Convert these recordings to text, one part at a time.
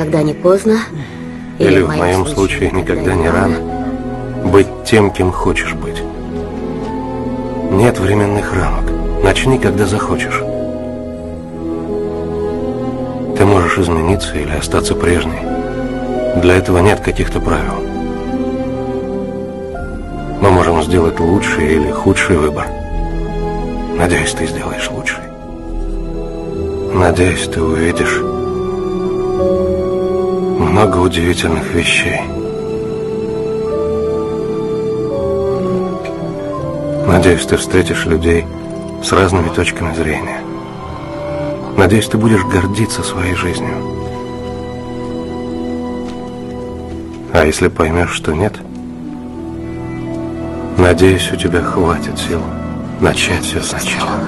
никогда не поздно. Или, в моем случае, никогда не рано. Быть тем, кем хочешь быть. Нет временных рамок. Начни, когда захочешь. Ты можешь измениться или остаться прежней. Для этого нет каких-то правил. Мы можем сделать лучший или худший выбор. Надеюсь, ты сделаешь лучший. Надеюсь, ты увидишь много удивительных вещей. Надеюсь, ты встретишь людей с разными точками зрения. Надеюсь, ты будешь гордиться своей жизнью. А если поймешь, что нет, надеюсь, у тебя хватит сил начать все сначала.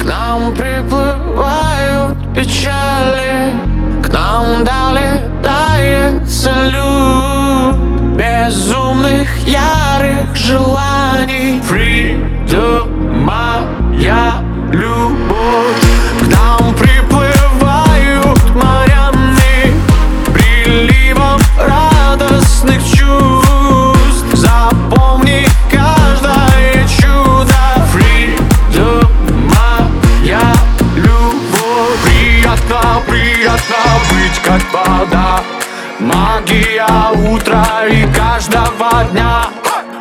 К нам приплывают печали, к нам долетает салют. Безумных ярых желаний. Freedom, моя любовь, утра и каждого дня.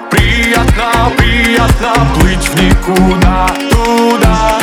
Приятно, приятно плыть в никуда Туда,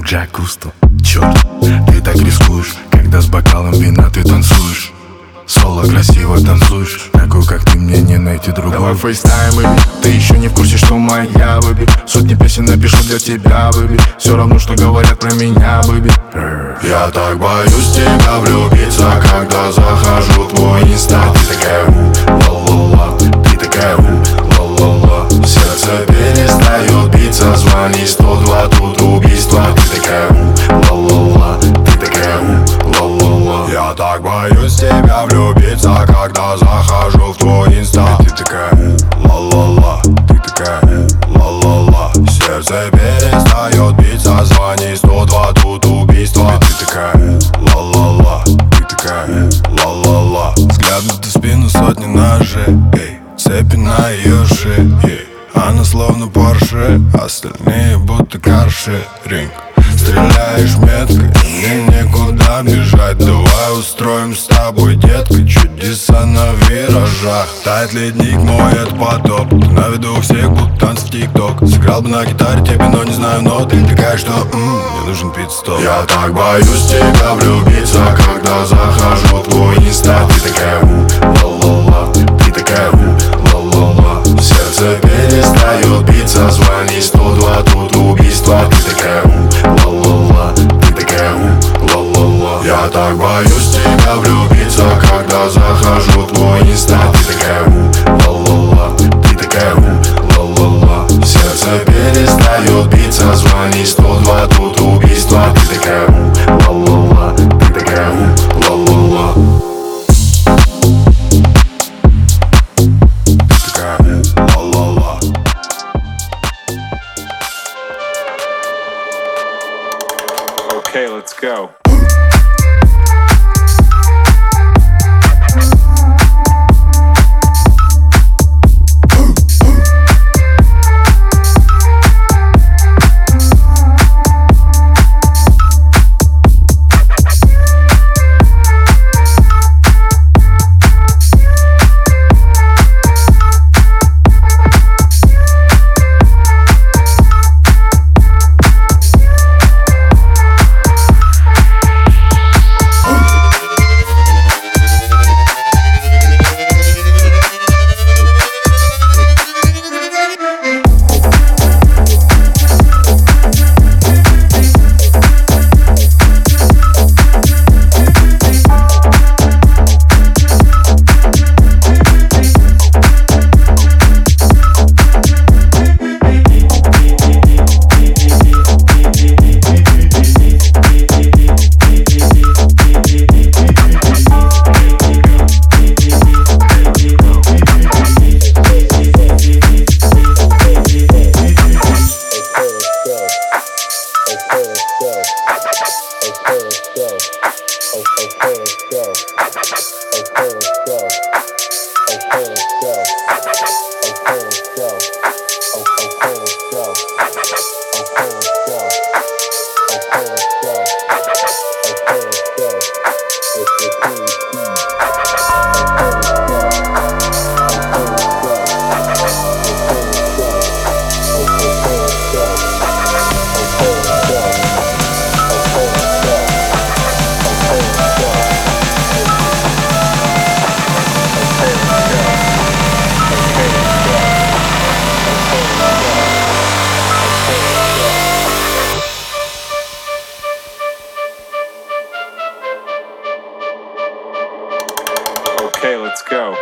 океан, я твой Джак Кусто Черт, ты так рискуешь Когда с бокалом вина ты танцуешь. Соло красиво танцуешь Такую, как ты, мне не найти другую Давай FaceTime, baby Ты еще не в курсе, что моя, baby Сотни песен напишу для тебя, baby Все равно, что говорят про меня, baby Я так боюсь в тебя влюбиться, когда захожу в твой инста. Ты такая у, ла-ла-ла, ты такая у, ла-ла-ла. Сердце перестает биться, звони 102, тут убийство Ты такая ла-ла-ла, ты такая ла-ла-ла Я так боюсь тебя влюбиться, когда захожу в твой инста Ты такая ла-ла-ла, ты такая ла-ла-ла Сердце перестает биться, звони 102, тут убийство Ты такая ла-ла-ла, ты такая ла-ла-ла Взгляд в спину сотни ножей Цепи на ее шее. Она словно Порше Остальные будто карши Ринг. Стреляешь метко Мне некуда бежать. Давай устроим с тобой, детка Чудеса на виражах. Тает ледник, мой это потоп. На виду всех, будто танцы в тик-ток. Сыграл бы на гитаре тебе, но не знаю нот Ты такая, что м, мне нужен пит-стоп Я так боюсь тебя влюбиться, когда захожу в твой инста. Ты такая у, ла-ла-ла, ты такая у, Сердце перестает биться, звони 102, тут убийство. Ты такая у, ла-ла-ла, ты такая у, ла-ла-ла Я так боюсь тебя влюбиться, когда захожу в твой инста. Ты такая у, ла-ла-ла, ты такая у, ла-ла-ла Сердце перестает биться, звони 102, тут убийство. Ты такая у, Okay, let's go.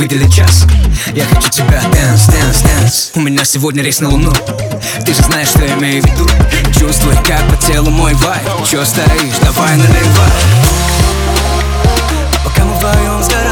Выдели час. Я хочу тебя, dance, dance, dance У меня сегодня рейс на луну. Ты же знаешь, что я имею в виду. Чувствуй, как по телу мой vibe. Чё стоишь, давай наливай. Пока мы вдвоем сгораем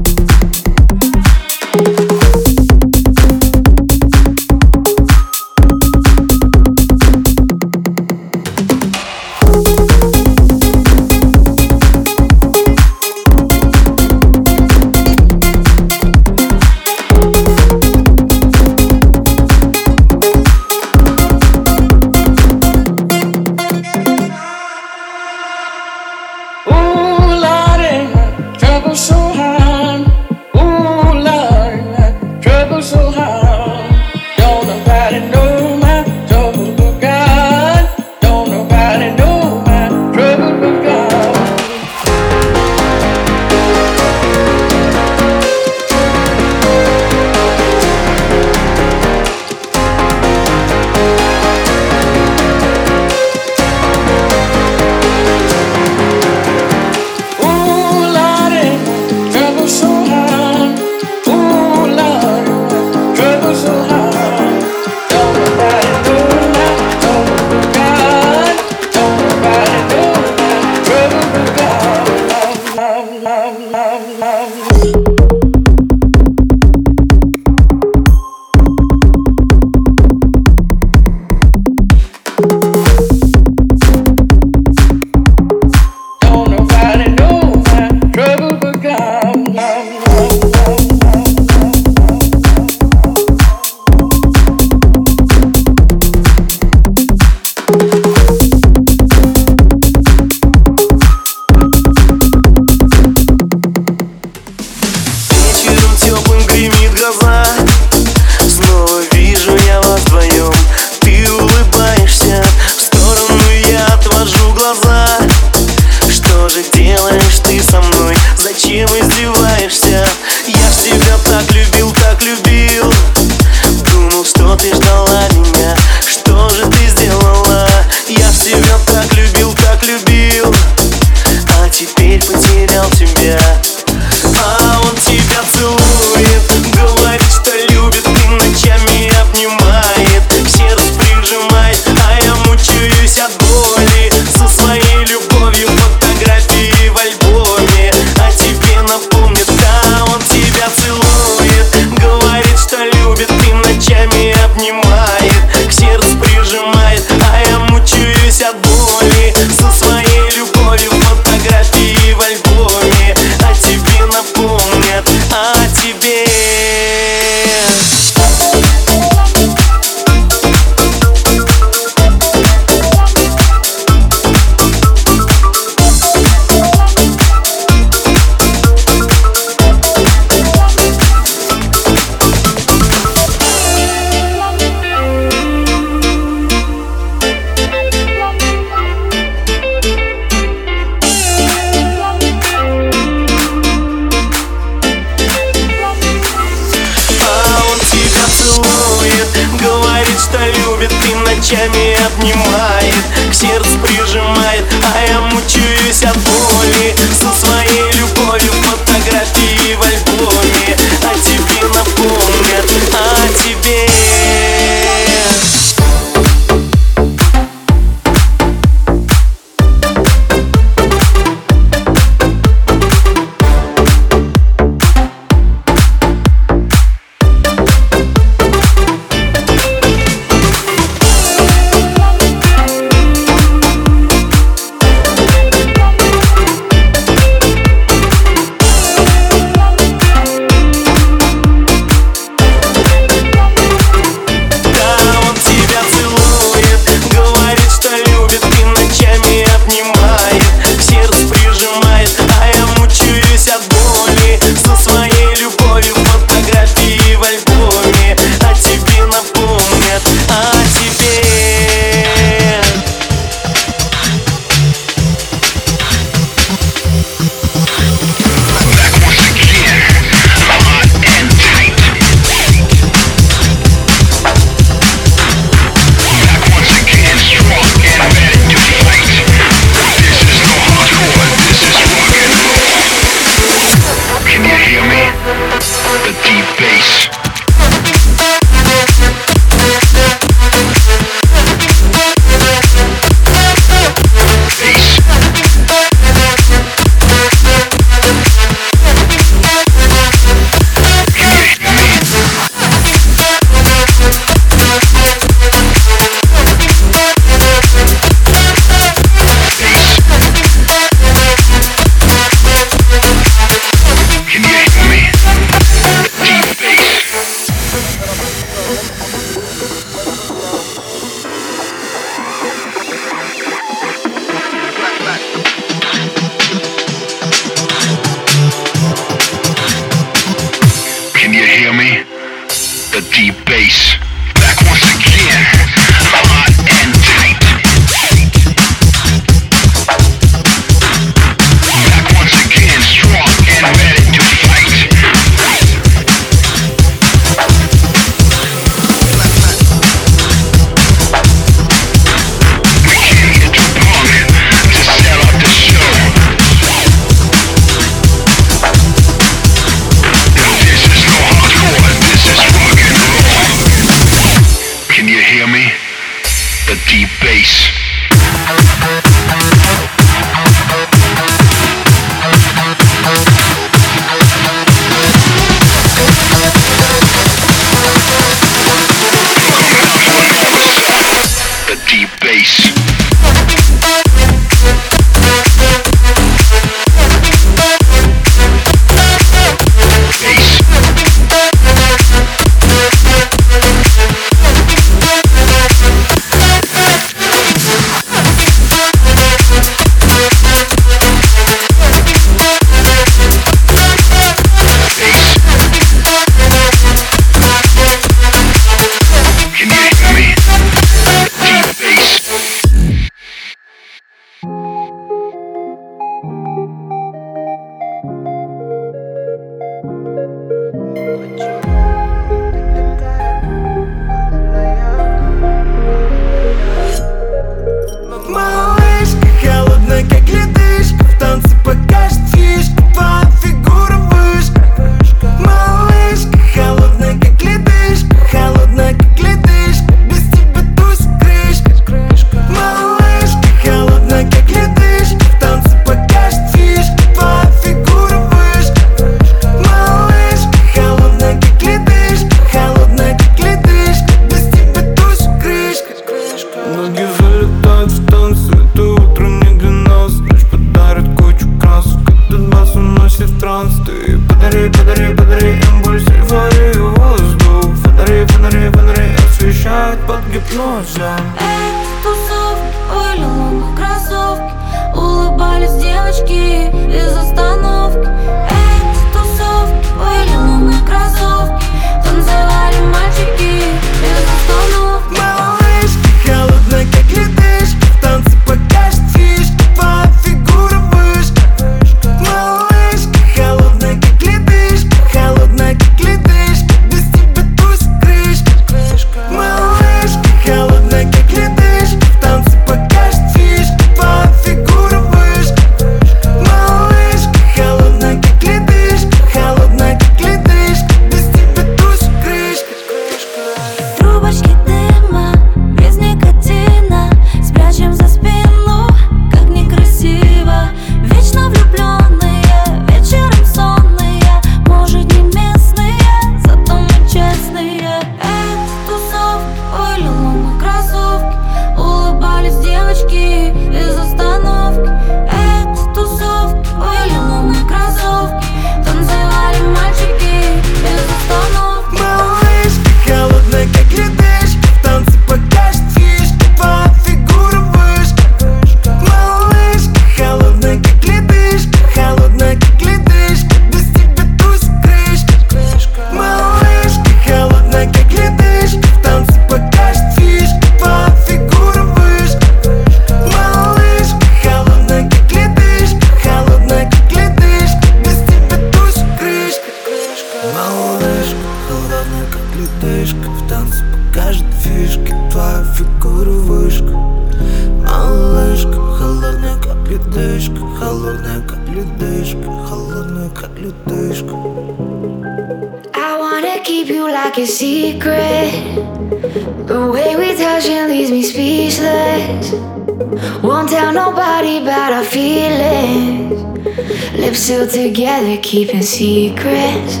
keeping secrets.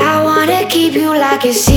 I wanna keep you like a secret.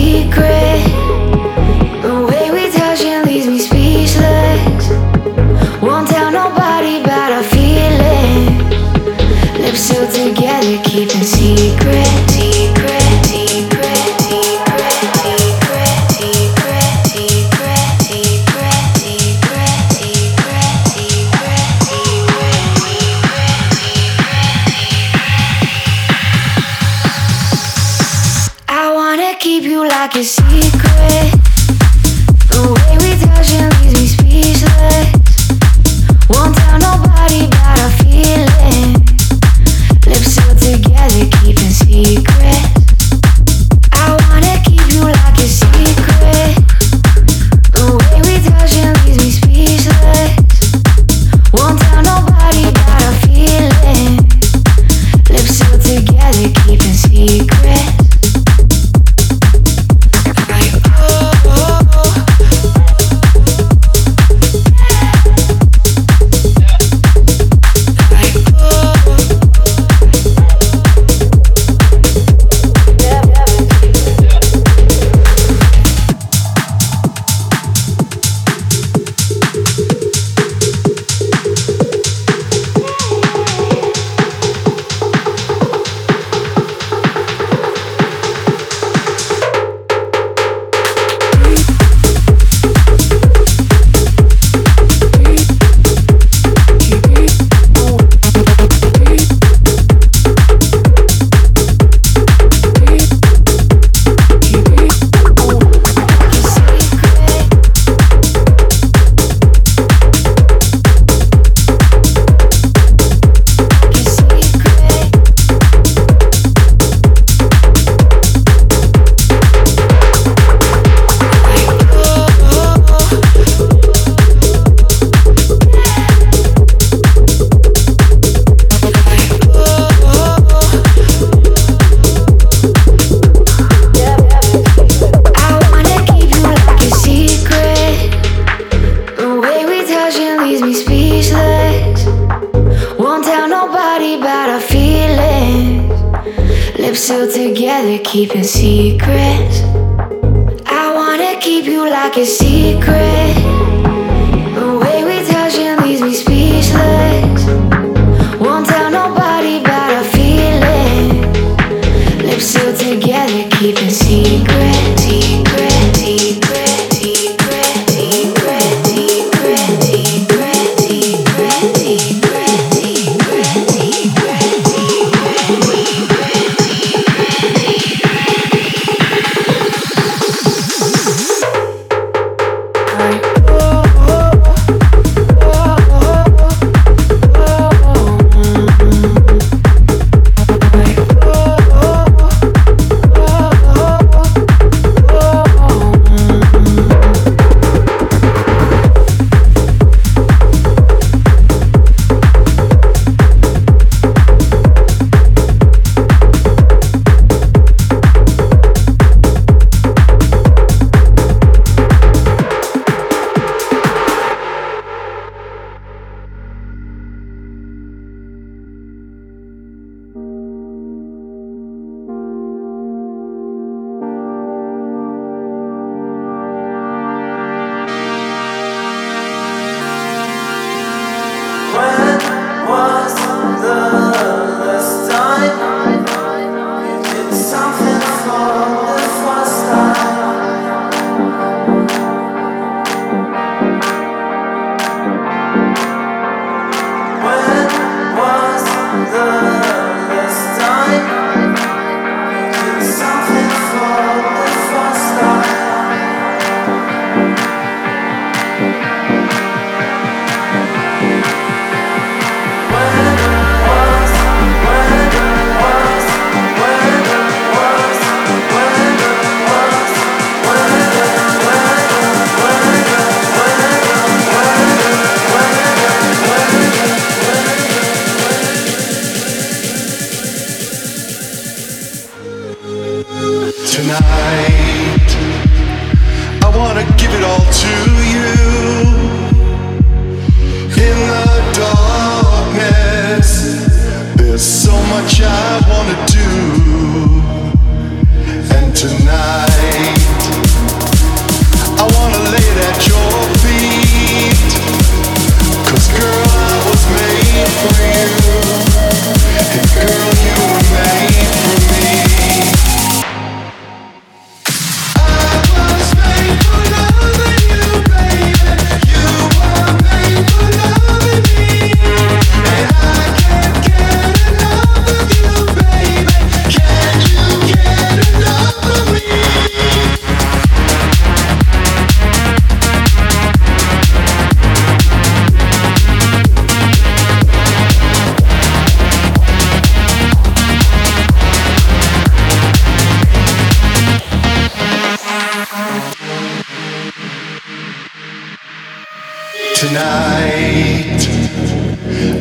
Tonight,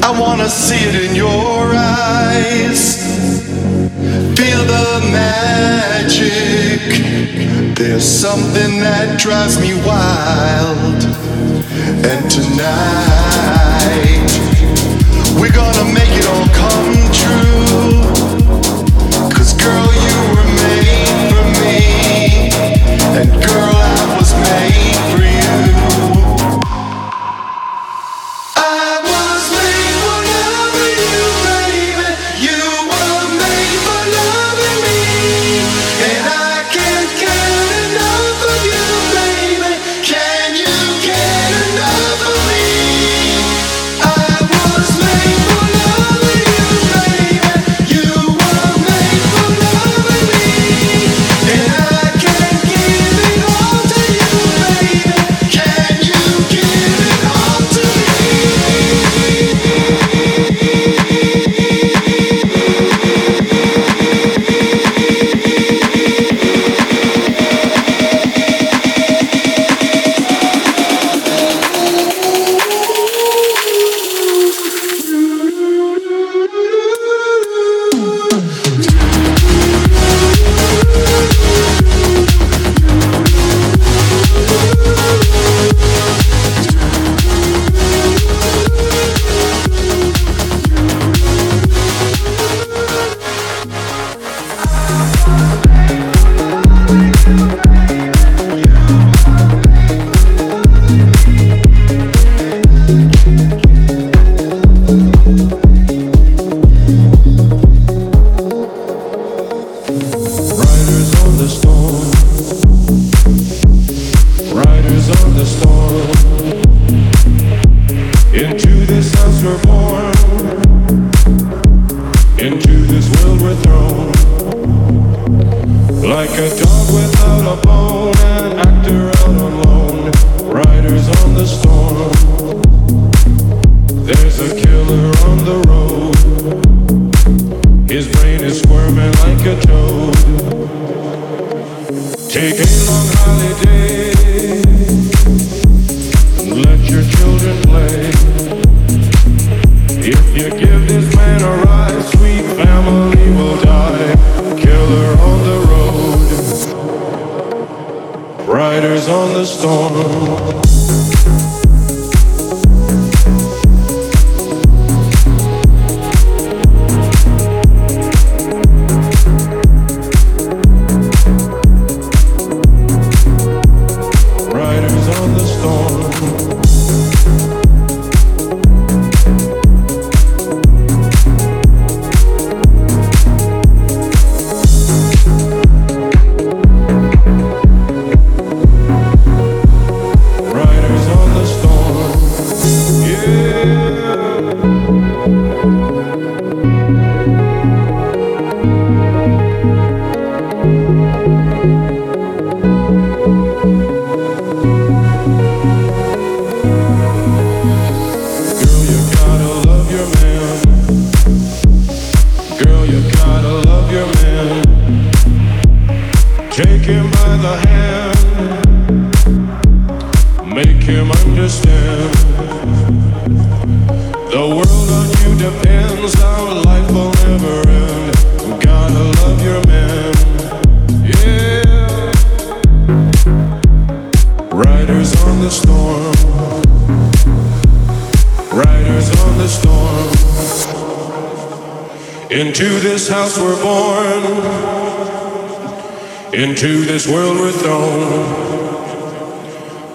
I wanna see it in your eyes. Feel the magic. There's something that drives me wild. And tonight, we're gonna make it all come true. Cause girl, you were made for me. And girl, we're thrown. Like a dog without a bone, an actor out riders on the storm. There's a killer on the road. His brain is squirming like a toad. Take a long holiday. the storm. world we're thrown.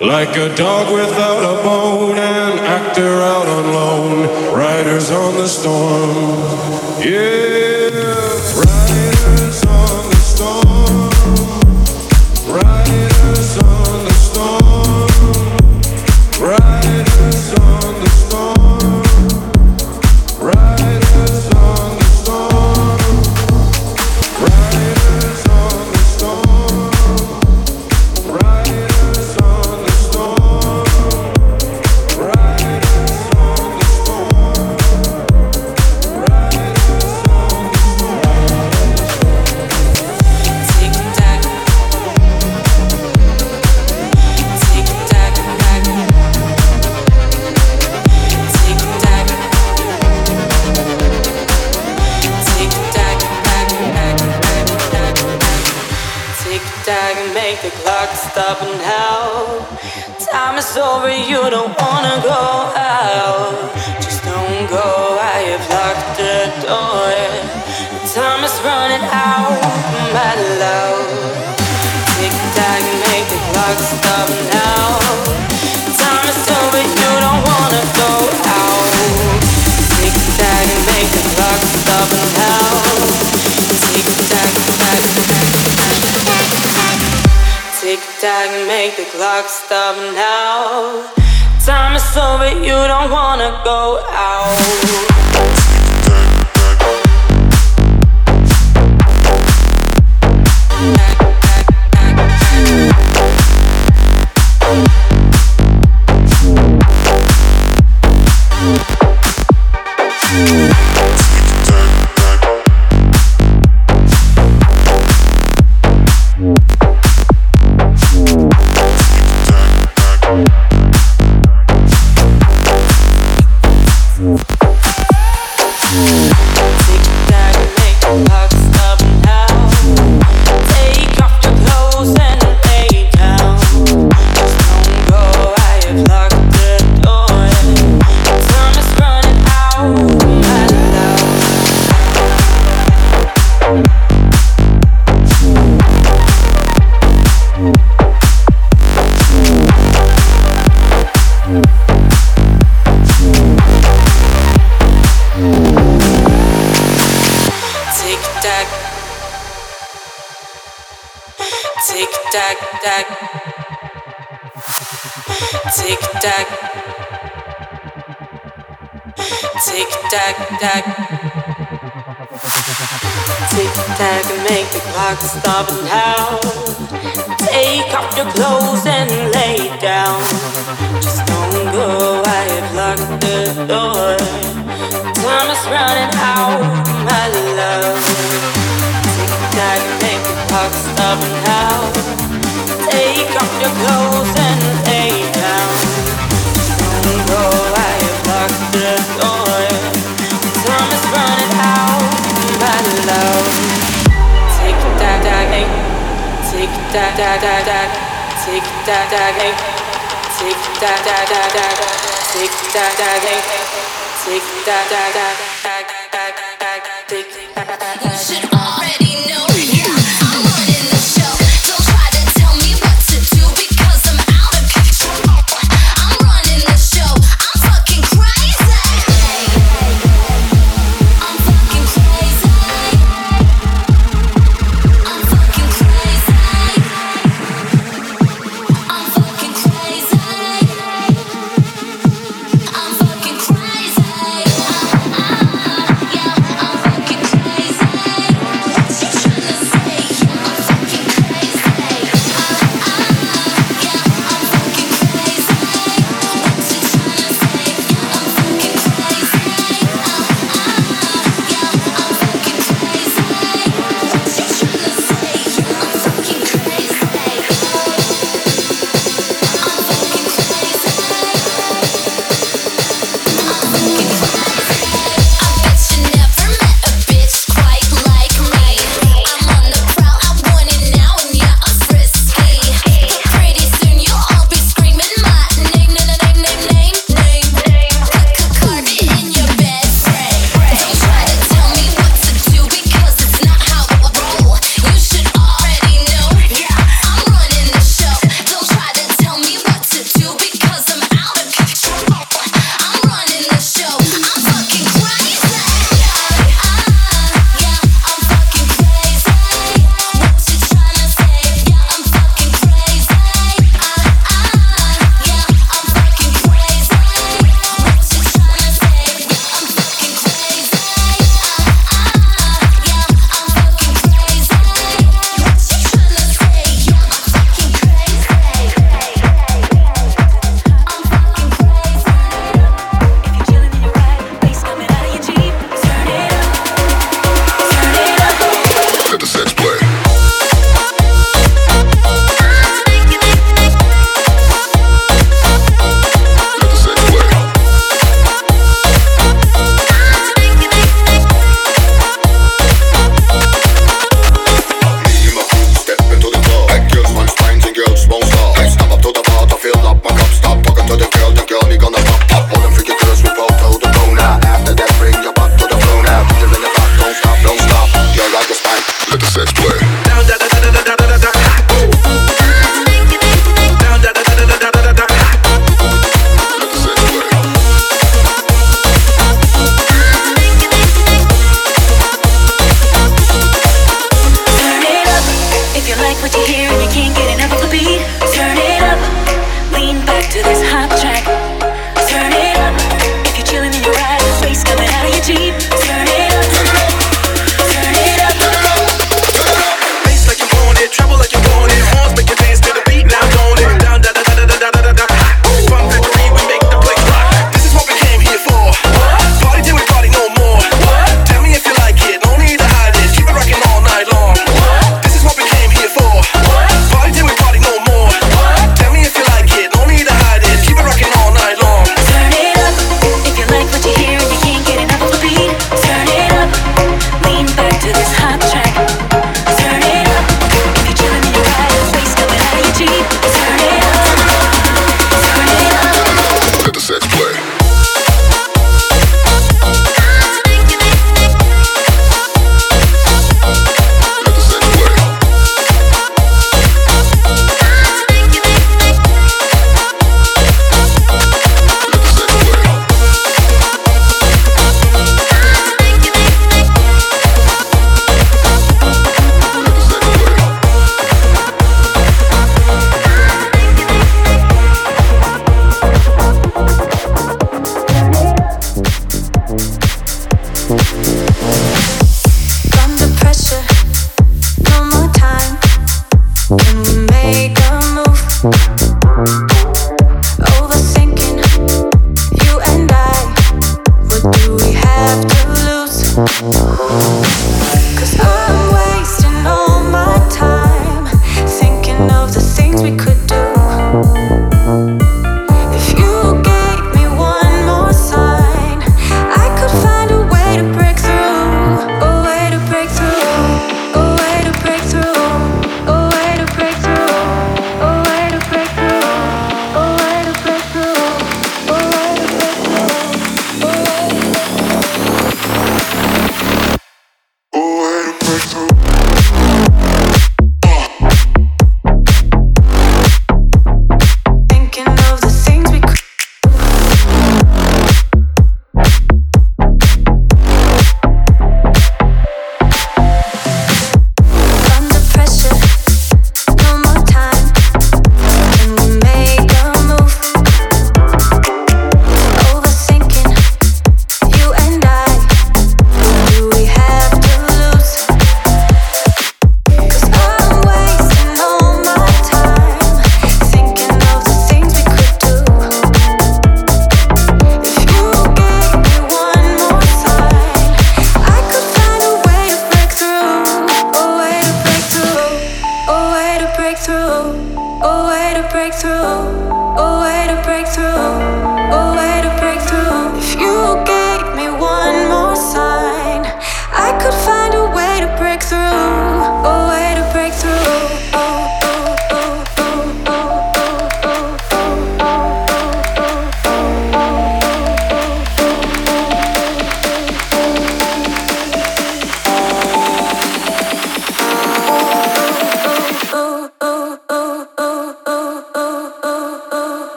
Like a dog with tac, tac. Tic tac. Tic tac, tac. Tic tac, make the clock stop now. Take off your clothes and lay down. Just don't go, I have locked the door. Time is running out, my love. Tic tac, make the clock stop now. You should already know.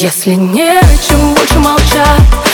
Если не о чем больше молчать